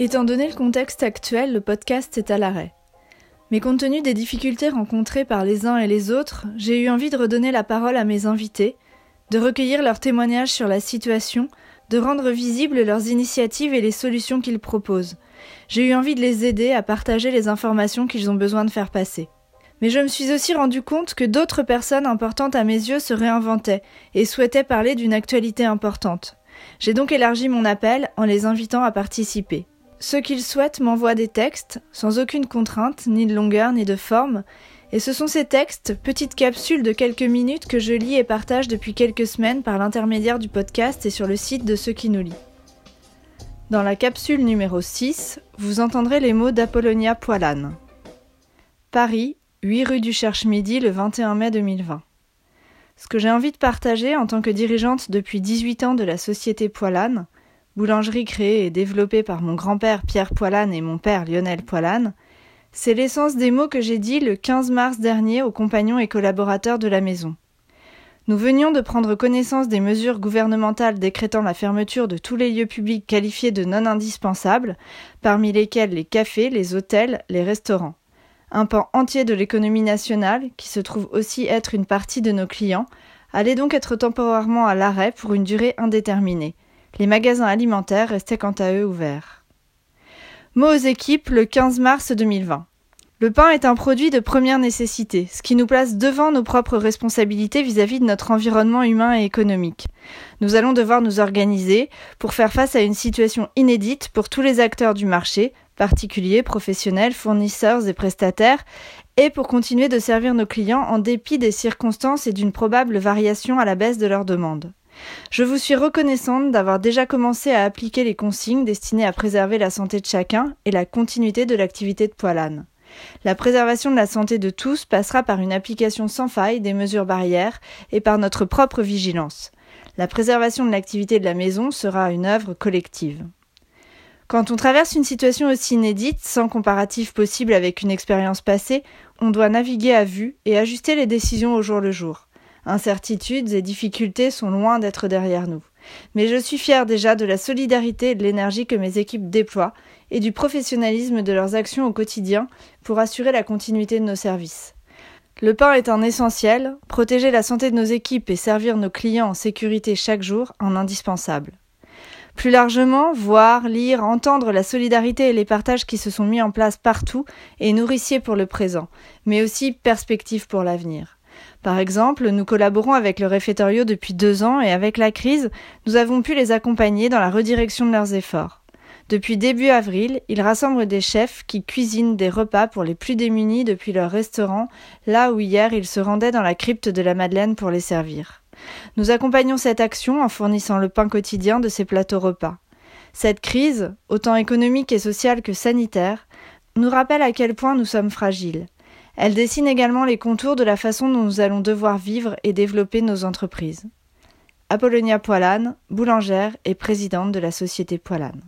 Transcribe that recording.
Étant donné le contexte actuel, le podcast est à l'arrêt. Mais compte tenu des difficultés rencontrées par les uns et les autres, j'ai eu envie de redonner la parole à mes invités, de recueillir leurs témoignages sur la situation, de rendre visibles leurs initiatives et les solutions qu'ils proposent. J'ai eu envie de les aider à partager les informations qu'ils ont besoin de faire passer. Mais je me suis aussi rendu compte que d'autres personnes importantes à mes yeux se réinventaient et souhaitaient parler d'une actualité importante. J'ai donc élargi mon appel en les invitant à participer. Ceux qu'ils souhaitent m'envoient des textes, sans aucune contrainte, ni de longueur, ni de forme, et ce sont ces textes, petites capsules de quelques minutes que je lis et partage depuis quelques semaines par l'intermédiaire du podcast et sur le site de ceux qui nous lit. Dans la capsule numéro 6, vous entendrez les mots d'Apollonia Poilane. Paris, 8 rue du Cherche-Midi, le 21 mai 2020. Ce que j'ai envie de partager en tant que dirigeante depuis 18 ans de la société Poilane, boulangerie créée et développée par mon grand-père Pierre Poilane et mon père Lionel Poilane, c'est l'essence des mots que j'ai dit le 15 mars dernier aux compagnons et collaborateurs de la maison. Nous venions de prendre connaissance des mesures gouvernementales décrétant la fermeture de tous les lieux publics qualifiés de non indispensables, parmi lesquels les cafés, les hôtels, les restaurants. Un pan entier de l'économie nationale, qui se trouve aussi être une partie de nos clients, allait donc être temporairement à l'arrêt pour une durée indéterminée. Les magasins alimentaires restaient quant à eux ouverts. Mots aux équipes le 15 mars 2020. Le pain est un produit de première nécessité, ce qui nous place devant nos propres responsabilités vis-à-vis de notre environnement humain et économique. Nous allons devoir nous organiser pour faire face à une situation inédite pour tous les acteurs du marché, particuliers, professionnels, fournisseurs et prestataires, et pour continuer de servir nos clients en dépit des circonstances et d'une probable variation à la baisse de leurs demandes. Je vous suis reconnaissante d'avoir déjà commencé à appliquer les consignes destinées à préserver la santé de chacun et la continuité de l'activité de poilane. La préservation de la santé de tous passera par une application sans faille des mesures barrières et par notre propre vigilance. La préservation de l'activité de la maison sera une œuvre collective. Quand on traverse une situation aussi inédite, sans comparatif possible avec une expérience passée, on doit naviguer à vue et ajuster les décisions au jour le jour. Incertitudes et difficultés sont loin d'être derrière nous. Mais je suis fière déjà de la solidarité et de l'énergie que mes équipes déploient et du professionnalisme de leurs actions au quotidien pour assurer la continuité de nos services. Le pain est un essentiel, protéger la santé de nos équipes et servir nos clients en sécurité chaque jour un indispensable. Plus largement, voir, lire, entendre la solidarité et les partages qui se sont mis en place partout est nourricier pour le présent, mais aussi perspective pour l'avenir. Par exemple, nous collaborons avec le réfectorio depuis deux ans et avec la crise, nous avons pu les accompagner dans la redirection de leurs efforts. Depuis début avril, ils rassemblent des chefs qui cuisinent des repas pour les plus démunis depuis leur restaurant, là où hier ils se rendaient dans la crypte de la Madeleine pour les servir. Nous accompagnons cette action en fournissant le pain quotidien de ces plateaux repas. Cette crise, autant économique et sociale que sanitaire, nous rappelle à quel point nous sommes fragiles. Elle dessine également les contours de la façon dont nous allons devoir vivre et développer nos entreprises. Apollonia Poilane, boulangère et présidente de la société Poilane.